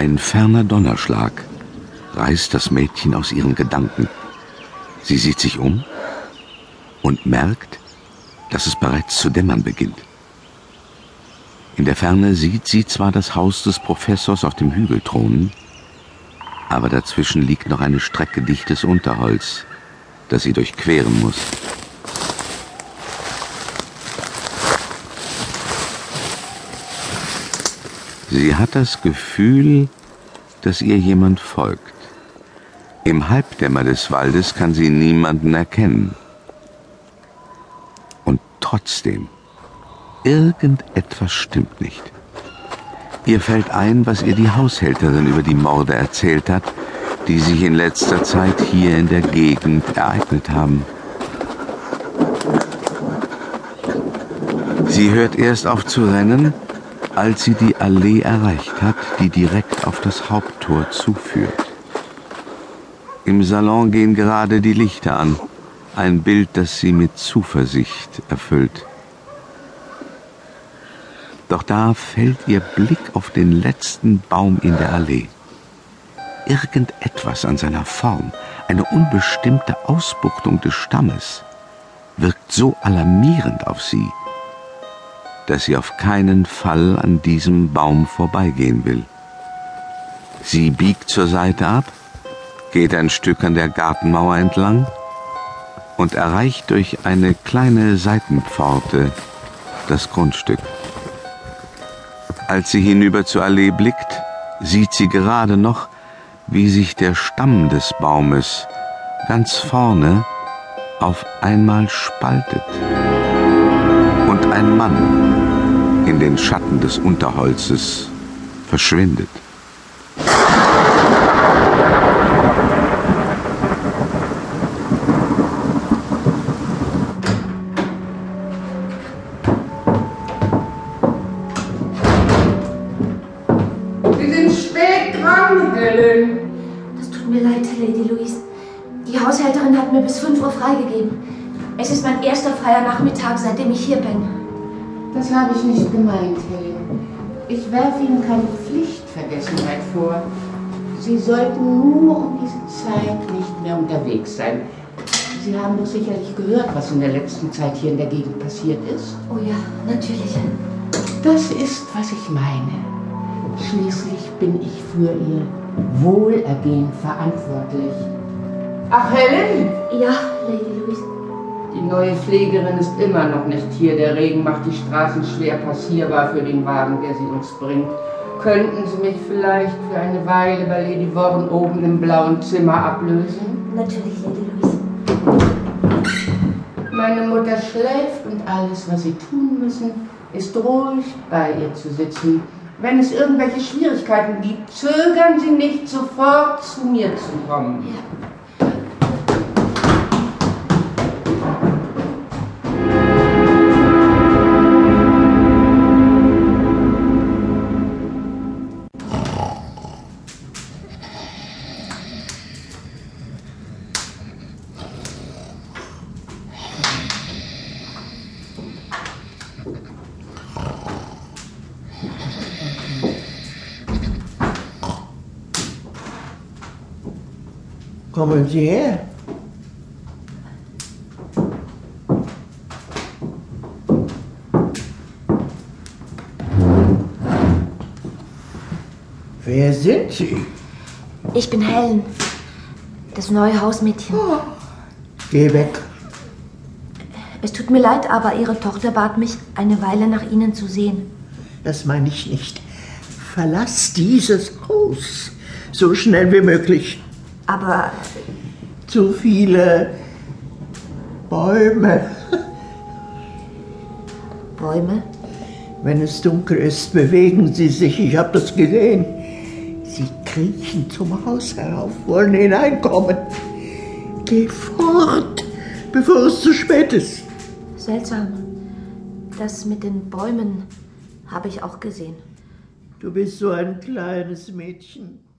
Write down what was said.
Ein ferner Donnerschlag reißt das Mädchen aus ihren Gedanken. Sie sieht sich um und merkt, dass es bereits zu dämmern beginnt. In der Ferne sieht sie zwar das Haus des Professors auf dem Hügel thronen, aber dazwischen liegt noch eine Strecke dichtes Unterholz, das sie durchqueren muss. Sie hat das Gefühl, dass ihr jemand folgt. Im Halbdämmer des Waldes kann sie niemanden erkennen. Und trotzdem, irgendetwas stimmt nicht. Ihr fällt ein, was ihr die Haushälterin über die Morde erzählt hat, die sich in letzter Zeit hier in der Gegend ereignet haben. Sie hört erst auf zu rennen, als sie die Allee erreicht hat, die direkt auf das Haupttor zuführt. Im Salon gehen gerade die Lichter an, ein Bild, das sie mit Zuversicht erfüllt. Doch da fällt ihr Blick auf den letzten Baum in der Allee. Irgendetwas an seiner Form, eine unbestimmte Ausbuchtung des Stammes, wirkt so alarmierend auf sie, dass sie auf keinen Fall an diesem Baum vorbeigehen will. Sie biegt zur Seite ab, geht ein Stück an der Gartenmauer entlang und erreicht durch eine kleine Seitenpforte das Grundstück. Als sie hinüber zur Allee blickt, sieht sie gerade noch, wie sich der Stamm des Baumes ganz vorne auf einmal spaltet und ein Mann in den Schatten des Unterholzes verschwindet. Sie sind spät dran, Helen. Das tut mir leid, Lady Louise. Die Haushälterin hat mir bis 5 Uhr freigegeben. Es ist mein erster freier Nachmittag, seitdem ich hier bin. Das habe ich nicht gemeint, Helen. Ich werfe Ihnen keine Pflichtvergessenheit vor. Sie sollten nur um diese Zeit nicht mehr unterwegs sein. Sie haben doch sicherlich gehört, was in der letzten Zeit hier in der Gegend passiert ist. Oh ja, natürlich. Das ist, was ich meine. Schließlich bin ich für Ihr Wohlergehen verantwortlich. Ach, Helen? Ja, Lady Louise. Die neue Pflegerin ist immer noch nicht hier. Der Regen macht die Straßen schwer passierbar für den Wagen, der sie uns bringt. Könnten Sie mich vielleicht für eine Weile bei Lady Warren oben im blauen Zimmer ablösen? Natürlich, Lady Louise. Meine Mutter schläft und alles, was Sie tun müssen, ist ruhig bei ihr zu sitzen. Wenn es irgendwelche Schwierigkeiten gibt, zögern Sie nicht sofort zu mir zu kommen. Ja. Kommen Sie her. Wer sind Sie? Ich bin Helen, das neue Hausmädchen. Geh weg. Es tut mir leid, aber Ihre Tochter bat mich, eine Weile nach Ihnen zu sehen. Das meine ich nicht. Verlass dieses Haus so schnell wie möglich. Aber Zu viele Bäume. Bäume? Wenn es dunkel ist, bewegen sie sich. Ich habe das gesehen. Sie kriechen zum Haus herauf, wollen hineinkommen. Geh fort, bevor es zu spät ist. Seltsam. Das mit den Bäumen habe ich auch gesehen. Du bist so ein kleines Mädchen.